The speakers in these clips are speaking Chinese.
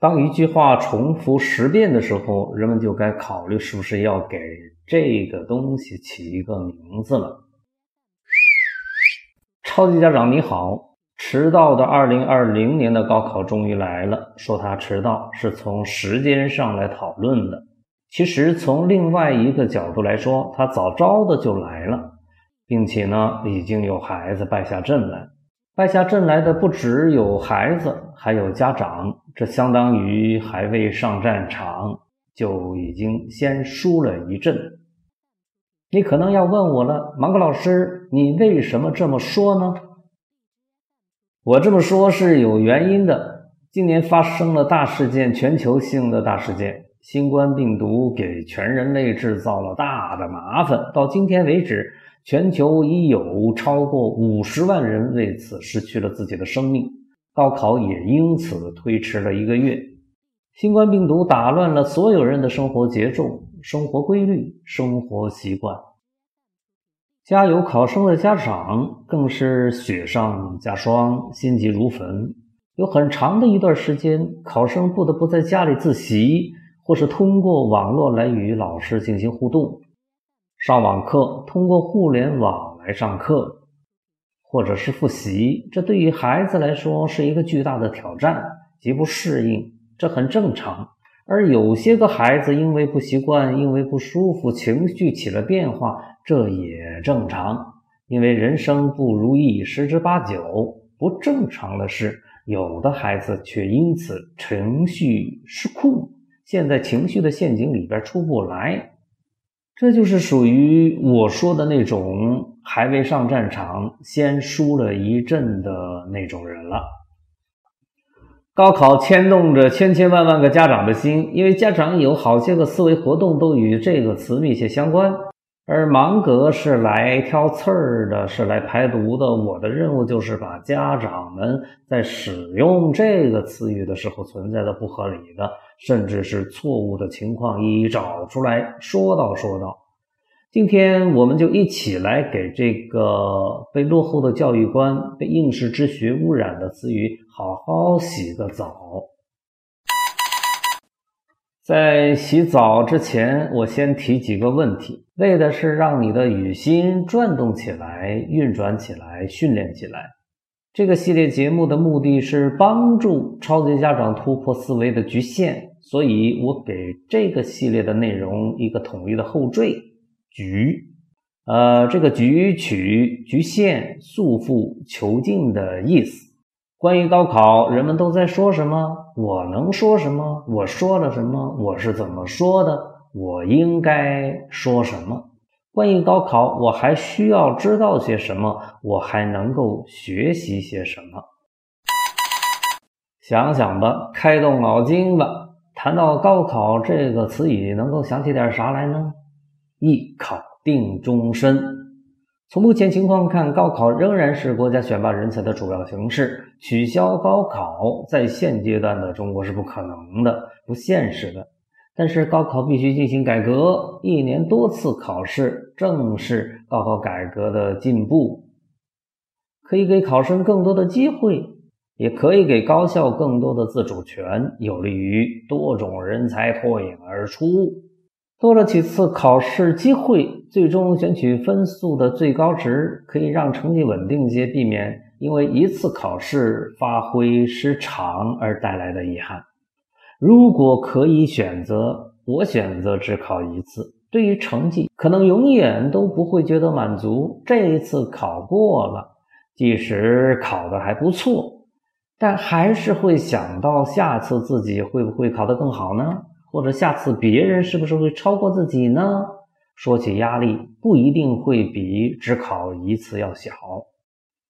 当一句话重复十遍的时候，人们就该考虑是不是要给这个东西起一个名字了。超级家长你好，迟到的二零二零年的高考终于来了。说他迟到是从时间上来讨论的，其实从另外一个角度来说，他早招的就来了，并且呢，已经有孩子败下阵来。败下阵来的不只有孩子，还有家长，这相当于还未上战场就已经先输了一阵。你可能要问我了，芒格老师，你为什么这么说呢？我这么说是有原因的。今年发生了大事件，全球性的大事件，新冠病毒给全人类制造了大的麻烦。到今天为止。全球已有超过五十万人为此失去了自己的生命，高考也因此推迟了一个月。新冠病毒打乱了所有人的生活节奏、生活规律、生活习惯。家有考生的家长更是雪上加霜，心急如焚。有很长的一段时间，考生不得不在家里自习，或是通过网络来与老师进行互动。上网课，通过互联网来上课，或者是复习，这对于孩子来说是一个巨大的挑战，极不适应，这很正常。而有些个孩子因为不习惯，因为不舒服，情绪起了变化，这也正常。因为人生不如意十之八九，不正常的是，有的孩子却因此情绪失控，陷在情绪的陷阱里边出不来。这就是属于我说的那种还未上战场先输了一阵的那种人了。高考牵动着千千万万个家长的心，因为家长有好些个思维活动都与这个词密切相关。而芒格是来挑刺儿的，是来排毒的。我的任务就是把家长们在使用这个词语的时候存在的不合理的。甚至是错误的情况一一找出来说道说道。今天我们就一起来给这个被落后的教育观、被应试之学污染的词语好好洗个澡。在洗澡之前，我先提几个问题，为的是让你的语心转动起来、运转起来、训练起来。这个系列节目的目的是帮助超级家长突破思维的局限，所以我给这个系列的内容一个统一的后缀“局”。呃，这个“局”取局限、束缚、囚禁的意思。关于高考，人们都在说什么？我能说什么？我说了什么？我是怎么说的？我应该说什么？关于高考，我还需要知道些什么？我还能够学习些什么？想想吧，开动脑筋吧。谈到高考这个词语，能够想起点啥来呢？一考定终身。从目前情况看，高考仍然是国家选拔人才的主要形式。取消高考，在现阶段的中国是不可能的，不现实的。但是高考必须进行改革，一年多次考试正是高考改革的进步，可以给考生更多的机会，也可以给高校更多的自主权，有利于多种人才脱颖而出。多了几次考试机会，最终选取分数的最高值，可以让成绩稳定些，避免因为一次考试发挥失常而带来的遗憾。如果可以选择，我选择只考一次。对于成绩，可能永远都不会觉得满足。这一次考过了，即使考得还不错，但还是会想到下次自己会不会考得更好呢？或者下次别人是不是会超过自己呢？说起压力，不一定会比只考一次要小。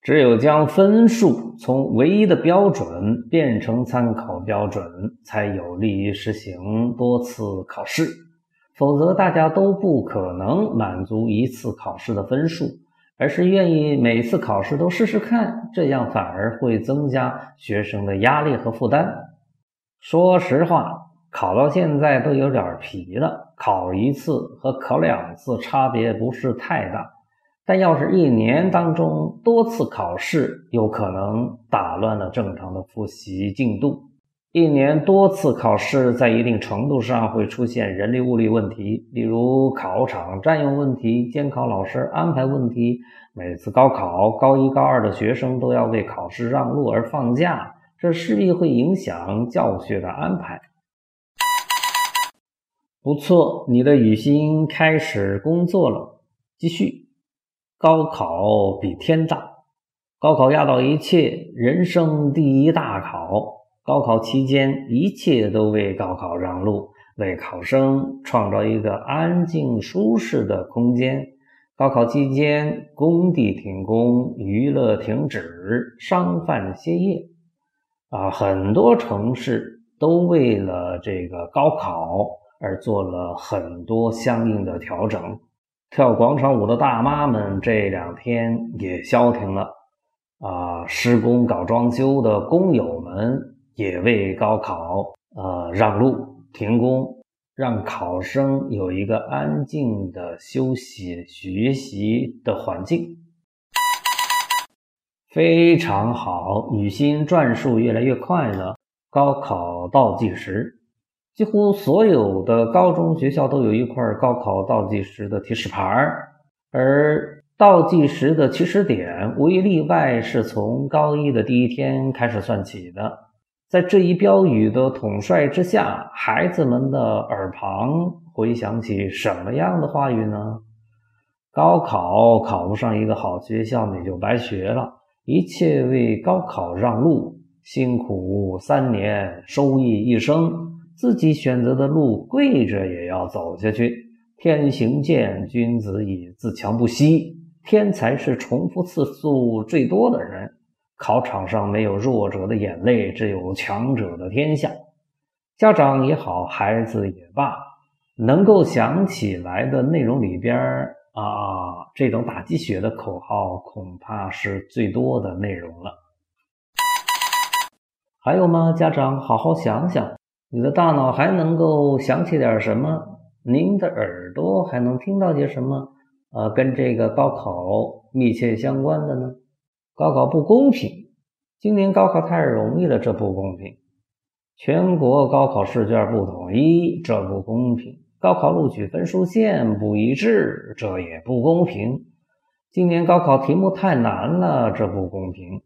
只有将分数从唯一的标准变成参考标准，才有利于实行多次考试。否则，大家都不可能满足一次考试的分数，而是愿意每次考试都试试看，这样反而会增加学生的压力和负担。说实话，考到现在都有点疲了，考一次和考两次差别不是太大。但要是一年当中多次考试，有可能打乱了正常的复习进度。一年多次考试，在一定程度上会出现人力物力问题，例如考场占用问题、监考老师安排问题。每次高考，高一高二的学生都要为考试让路而放假，这势必会影响教学的安排。不错，你的雨欣开始工作了。继续，高考比天大，高考压倒一切，人生第一大考。高考期间，一切都为高考让路，为考生创造一个安静舒适的空间。高考期间，工地停工，娱乐停止，商贩歇业，啊，很多城市都为了这个高考而做了很多相应的调整。跳广场舞的大妈们这两天也消停了，啊，施工搞装修的工友们。也为高考呃让路停工，让考生有一个安静的休息学习的环境，非常好。雨欣转述越来越快了。高考倒计时，几乎所有的高中学校都有一块高考倒计时的提示牌儿而倒计时的起始点无一例外是从高一的第一天开始算起的。在这一标语的统帅之下，孩子们的耳旁回响起什么样的话语呢？高考考不上一个好学校，你就白学了。一切为高考让路，辛苦三年，收益一生。自己选择的路，跪着也要走下去。天行健，君子以自强不息。天才是重复次数最多的人。考场上没有弱者的眼泪，只有强者的天下。家长也好，孩子也罢，能够想起来的内容里边啊，这种打鸡血的口号恐怕是最多的内容了。还有吗？家长，好好想想，你的大脑还能够想起点什么？您的耳朵还能听到些什么？呃，跟这个高考密切相关的呢？高考不公平，今年高考太容易了，这不公平。全国高考试卷不统一，这不公平。高考录取分数线不一致，这也不公平。今年高考题目太难了，这不公平。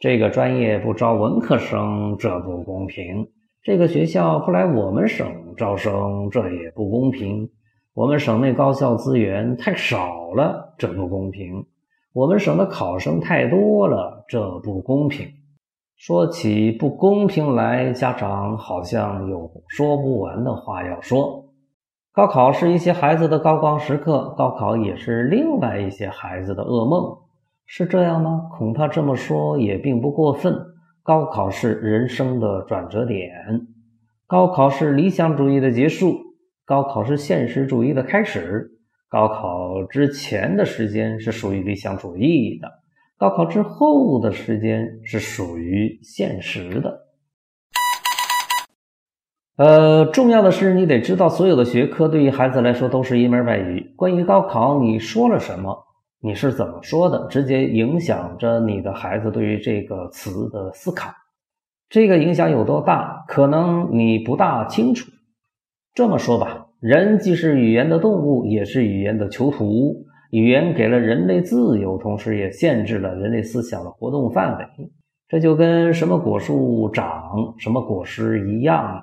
这个专业不招文科生，这不公平。这个学校不来我们省招生，这也不公平。我们省内高校资源太少了，这不公平。我们省的考生太多了，这不公平。说起不公平来，家长好像有说不完的话要说。高考是一些孩子的高光时刻，高考也是另外一些孩子的噩梦，是这样吗？恐怕这么说也并不过分。高考是人生的转折点，高考是理想主义的结束，高考是现实主义的开始。高考之前的时间是属于理想主义的，高考之后的时间是属于现实的。呃，重要的是你得知道，所有的学科对于孩子来说都是一门外语。关于高考，你说了什么？你是怎么说的？直接影响着你的孩子对于这个词的思考。这个影响有多大？可能你不大清楚。这么说吧。人既是语言的动物，也是语言的囚徒。语言给了人类自由，同时也限制了人类思想的活动范围。这就跟什么果树长什么果实一样。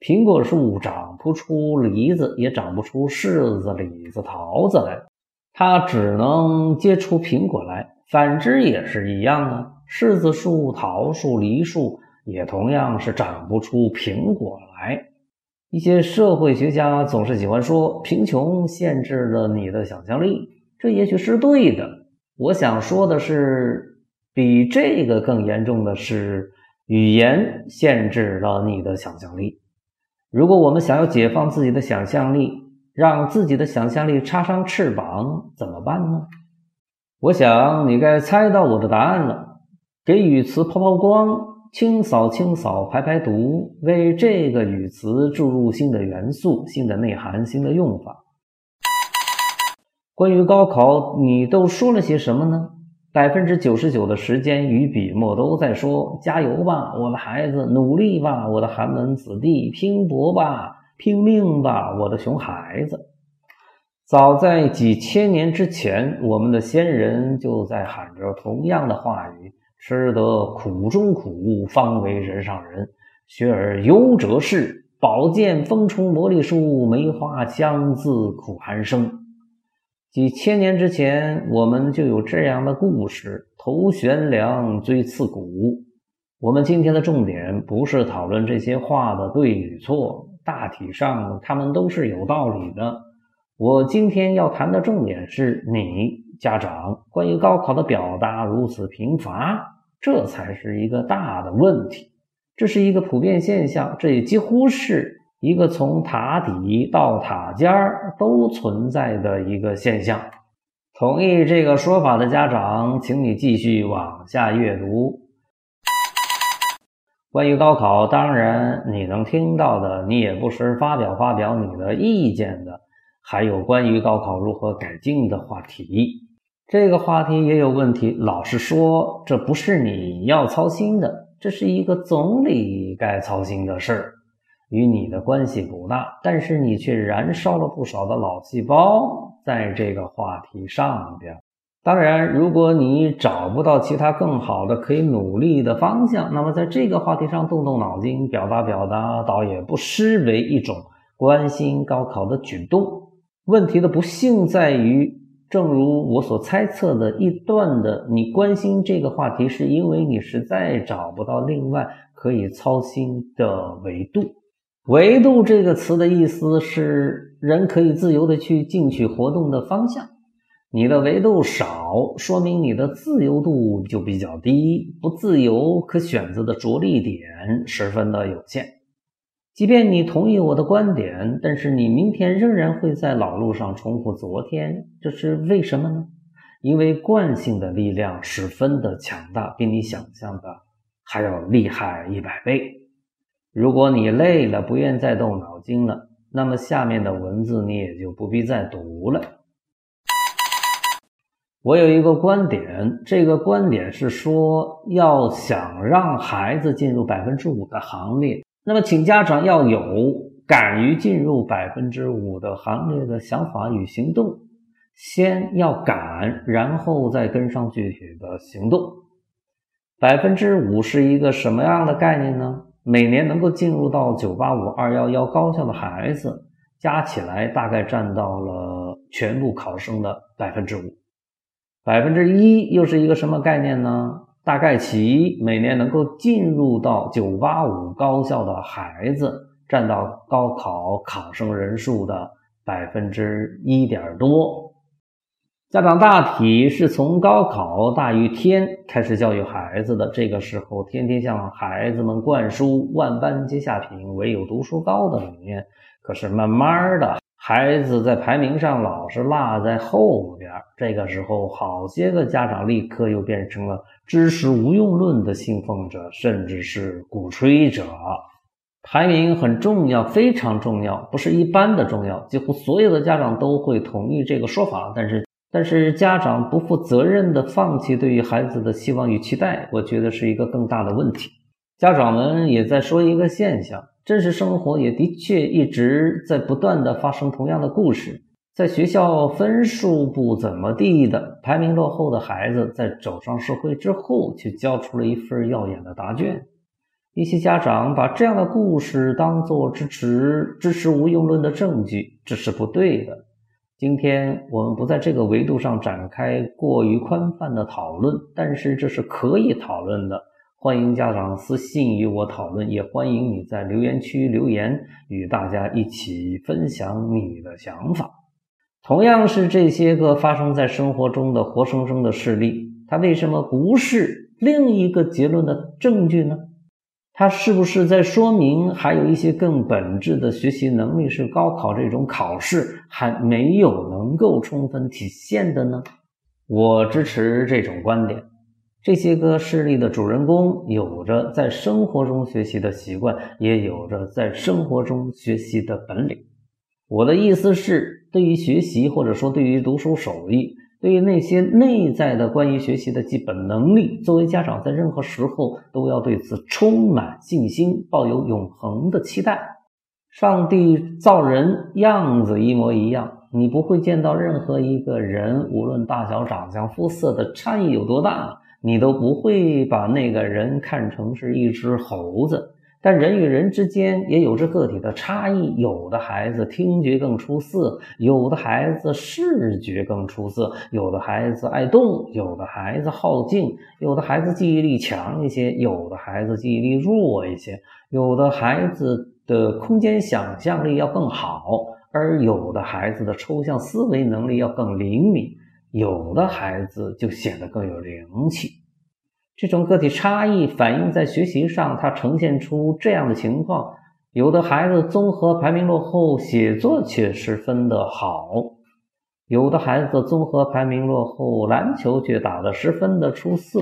苹果树长不出梨子，也长不出柿子、李子、桃子来，它只能结出苹果来。反之也是一样啊，柿子树、桃树、梨树也同样是长不出苹果来。一些社会学家总是喜欢说，贫穷限制了你的想象力，这也许是对的。我想说的是，比这个更严重的是，语言限制了你的想象力。如果我们想要解放自己的想象力，让自己的想象力插上翅膀，怎么办呢？我想你该猜到我的答案了。给语词抛抛光。清扫清扫，排排毒，为这个语词注入新的元素、新的内涵、新的用法。关于高考，你都说了些什么呢？百分之九十九的时间与笔墨都在说：“加油吧，我的孩子！努力吧，我的寒门子弟！拼搏吧，拼命吧，我的熊孩子！”早在几千年之前，我们的先人就在喊着同样的话语：“吃得苦中苦，方为人上人；学而优则仕，宝剑锋冲磨砺书，梅花香自苦寒生。”几千年之前，我们就有这样的故事：头悬梁，锥刺股。我们今天的重点不是讨论这些话的对与错，大体上他们都是有道理的。我今天要谈的重点是你家长关于高考的表达如此贫乏，这才是一个大的问题。这是一个普遍现象，这也几乎是。一个从塔底到塔尖儿都存在的一个现象。同意这个说法的家长，请你继续往下阅读。关于高考，当然你能听到的，你也不时发表发表你的意见的，还有关于高考如何改进的话题。这个话题也有问题。老实说，这不是你要操心的，这是一个总理该操心的事儿。与你的关系不大，但是你却燃烧了不少的脑细胞在这个话题上边。当然，如果你找不到其他更好的可以努力的方向，那么在这个话题上动动脑筋、表达表达，倒也不失为一种关心高考的举动。问题的不幸在于，正如我所猜测的一段的，你关心这个话题，是因为你实在找不到另外可以操心的维度。维度这个词的意思是人可以自由的去进取活动的方向。你的维度少，说明你的自由度就比较低，不自由，可选择的着力点十分的有限。即便你同意我的观点，但是你明天仍然会在老路上重复昨天，这是为什么呢？因为惯性的力量十分的强大，比你想象的还要厉害一百倍。如果你累了，不愿再动脑筋了，那么下面的文字你也就不必再读了。我有一个观点，这个观点是说，要想让孩子进入百分之五的行列，那么请家长要有敢于进入百分之五的行列的想法与行动。先要敢，然后再跟上具体的行动。百分之五是一个什么样的概念呢？每年能够进入到九八五、二幺幺高校的孩子，加起来大概占到了全部考生的百分之五。百分之一又是一个什么概念呢？大概其每年能够进入到九八五高校的孩子，占到高考考生人数的百分之一点多。家长大体是从高考大于天开始教育孩子的，这个时候天天向孩子们灌输“万般皆下品，唯有读书高”的理念。可是慢慢的，孩子在排名上老是落在后边，这个时候好些个家长立刻又变成了知识无用论的信奉者，甚至是鼓吹者。排名很重要，非常重要，不是一般的重要，几乎所有的家长都会同意这个说法，但是。但是家长不负责任的放弃对于孩子的希望与期待，我觉得是一个更大的问题。家长们也在说一个现象：真实生活也的确一直在不断的发生同样的故事。在学校分数不怎么地的、排名落后的孩子，在走上社会之后，却交出了一份耀眼的答卷。一些家长把这样的故事当做支持支持无用论的证据，这是不对的。今天我们不在这个维度上展开过于宽泛的讨论，但是这是可以讨论的。欢迎家长私信与我讨论，也欢迎你在留言区留言，与大家一起分享你的想法。同样是这些个发生在生活中的活生生的事例，它为什么不是另一个结论的证据呢？它是不是在说明还有一些更本质的学习能力是高考这种考试还没有能够充分体现的呢？我支持这种观点。这些个事例的主人公有着在生活中学习的习惯，也有着在生活中学习的本领。我的意思是，对于学习或者说对于读书手艺，对于那些内在的关于学习的基本能力，作为家长在任何时候都要对此充满信心，抱有永恒的期待。上帝造人样子一模一样，你不会见到任何一个人，无论大小、长相、肤色的差异有多大，你都不会把那个人看成是一只猴子。但人与人之间也有着个体的差异，有的孩子听觉更出色，有的孩子视觉更出色，有的孩子爱动，有的孩子好静，有的孩子记忆力强一些，有的孩子记忆力弱一些，有的孩子的空间想象力要更好，而有的孩子的抽象思维能力要更灵敏，有的孩子就显得更有灵气。这种个体差异反映在学习上，它呈现出这样的情况：有的孩子综合排名落后，写作却十分的好；有的孩子综合排名落后，篮球却打得十分的出色；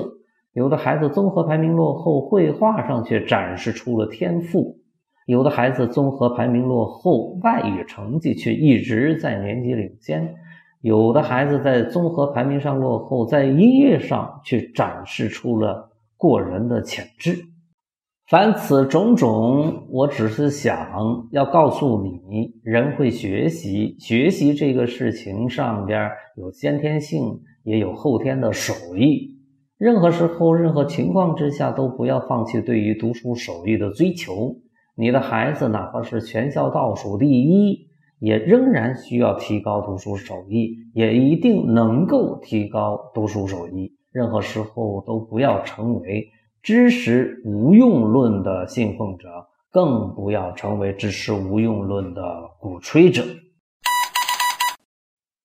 有的孩子综合排名落后，绘画上却展示出了天赋；有的孩子综合排名落后，外语成绩却一直在年级领先。有的孩子在综合排名上落后，在音乐上却展示出了过人的潜质。凡此种种，我只是想要告诉你：人会学习，学习这个事情上边有先天性，也有后天的手艺。任何时候、任何情况之下，都不要放弃对于读书手艺的追求。你的孩子哪怕是全校倒数第一。也仍然需要提高读书手艺，也一定能够提高读书手艺。任何时候都不要成为知识无用论的信奉者，更不要成为知识无用论的鼓吹者。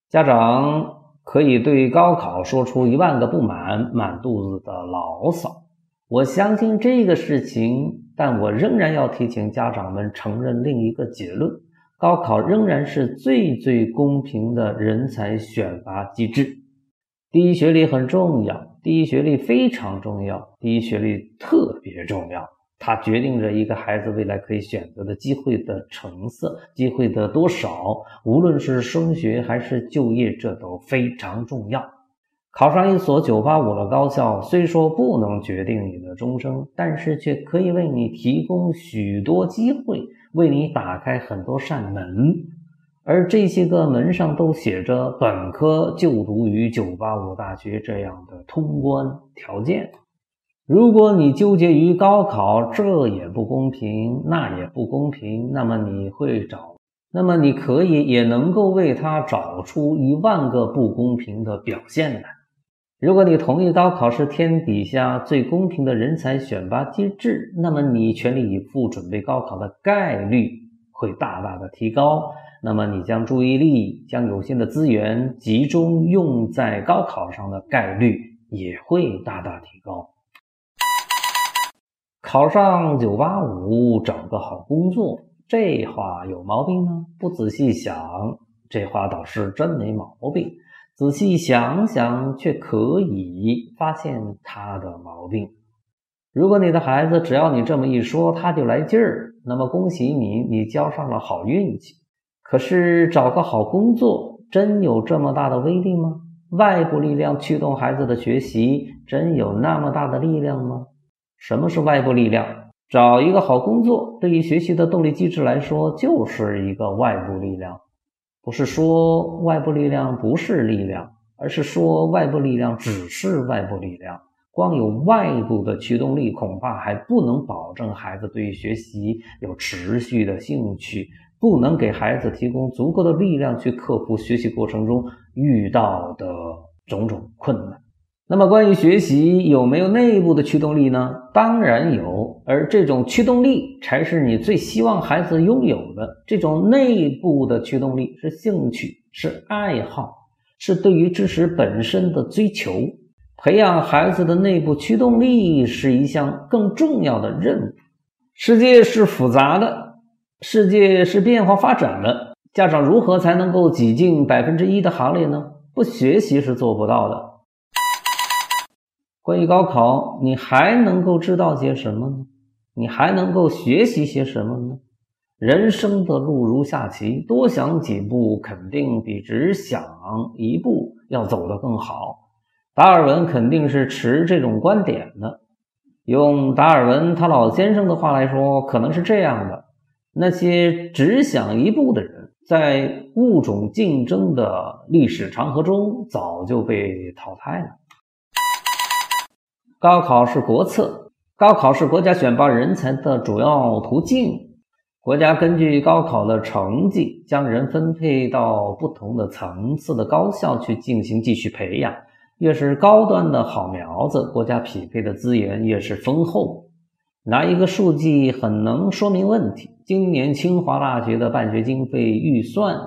家长可以对高考说出一万个不满，满肚子的牢骚。我相信这个事情，但我仍然要提醒家长们承认另一个结论。高考仍然是最最公平的人才选拔机制。第一学历很重要，第一学历非常重要，第一学历特别重要，它决定着一个孩子未来可以选择的机会的成色，机会的多少。无论是升学还是就业，这都非常重要。考上一所985的高校，虽说不能决定你的终生，但是却可以为你提供许多机会。为你打开很多扇门，而这些个门上都写着“本科就读于985大学”这样的通关条件。如果你纠结于高考，这也不公平，那也不公平，那么你会找，那么你可以也能够为他找出一万个不公平的表现来。如果你同意高考是天底下最公平的人才选拔机制，那么你全力以赴准备高考的概率会大大的提高。那么你将注意力、将有限的资源集中用在高考上的概率也会大大提高。考上985，找个好工作，这话有毛病吗？不仔细想，这话倒是真没毛病。仔细想想，却可以发现他的毛病。如果你的孩子只要你这么一说，他就来劲儿，那么恭喜你，你交上了好运气。可是找个好工作，真有这么大的威力吗？外部力量驱动孩子的学习，真有那么大的力量吗？什么是外部力量？找一个好工作，对于学习的动力机制来说，就是一个外部力量。不是说外部力量不是力量，而是说外部力量只是外部力量。光有外部的驱动力，恐怕还不能保证孩子对于学习有持续的兴趣，不能给孩子提供足够的力量去克服学习过程中遇到的种种困难。那么，关于学习有没有内部的驱动力呢？当然有，而这种驱动力才是你最希望孩子拥有的。这种内部的驱动力是兴趣，是爱好，是对于知识本身的追求。培养孩子的内部驱动力是一项更重要的任务。世界是复杂的，世界是变化发展的。家长如何才能够挤进百分之一的行列呢？不学习是做不到的。关于高考，你还能够知道些什么呢？你还能够学习些什么呢？人生的路如下棋，多想几步肯定比只想一步要走得更好。达尔文肯定是持这种观点的。用达尔文他老先生的话来说，可能是这样的：那些只想一步的人，在物种竞争的历史长河中早就被淘汰了。高考是国策，高考是国家选拔人才的主要途径。国家根据高考的成绩，将人分配到不同的层次的高校去进行继续培养。越是高端的好苗子，国家匹配的资源越是丰厚。拿一个数据很能说明问题：今年清华大学的办学经费预算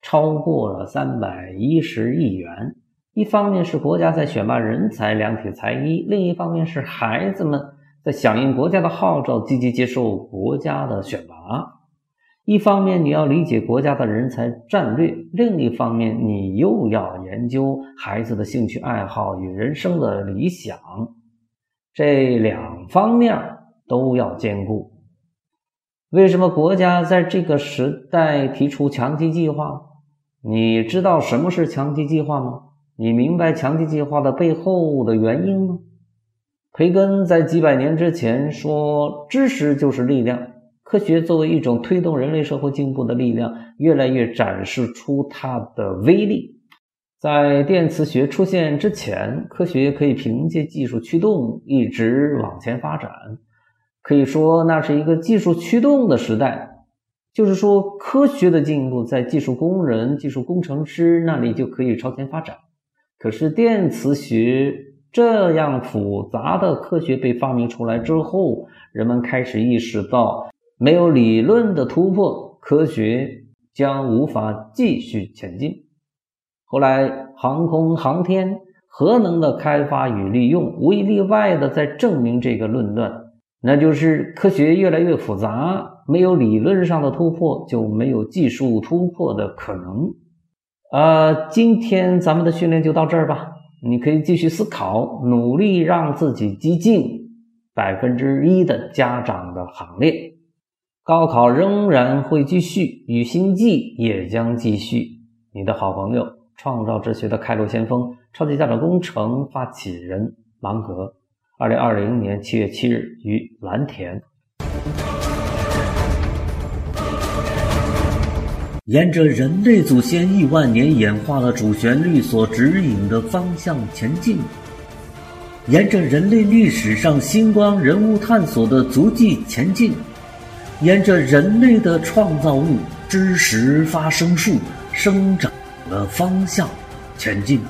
超过了三百一十亿元。一方面是国家在选拔人才，量体裁衣；另一方面是孩子们。在响应国家的号召，积极接受国家的选拔。一方面，你要理解国家的人才战略；另一方面，你又要研究孩子的兴趣爱好与人生的理想。这两方面都要兼顾。为什么国家在这个时代提出强基计划？你知道什么是强基计划吗？你明白强基计划的背后的原因吗？培根在几百年之前说：“知识就是力量。”科学作为一种推动人类社会进步的力量，越来越展示出它的威力。在电磁学出现之前，科学可以凭借技术驱动一直往前发展，可以说那是一个技术驱动的时代。就是说，科学的进步在技术工人、技术工程师那里就可以超前发展。可是电磁学。这样复杂的科学被发明出来之后，人们开始意识到，没有理论的突破，科学将无法继续前进。后来，航空航天、核能的开发与利用，无一例外的在证明这个论断，那就是科学越来越复杂，没有理论上的突破，就没有技术突破的可能。呃，今天咱们的训练就到这儿吧。你可以继续思考，努力让自己激进百分之一的家长的行列。高考仍然会继续，与星际也将继续。你的好朋友，创造哲学的开路先锋，超级家长工程发起人芒格，二零二零年七月七日于蓝田。沿着人类祖先亿万年演化的主旋律所指引的方向前进，沿着人类历史上星光人物探索的足迹前进，沿着人类的创造物知识发生树生长的方向前进。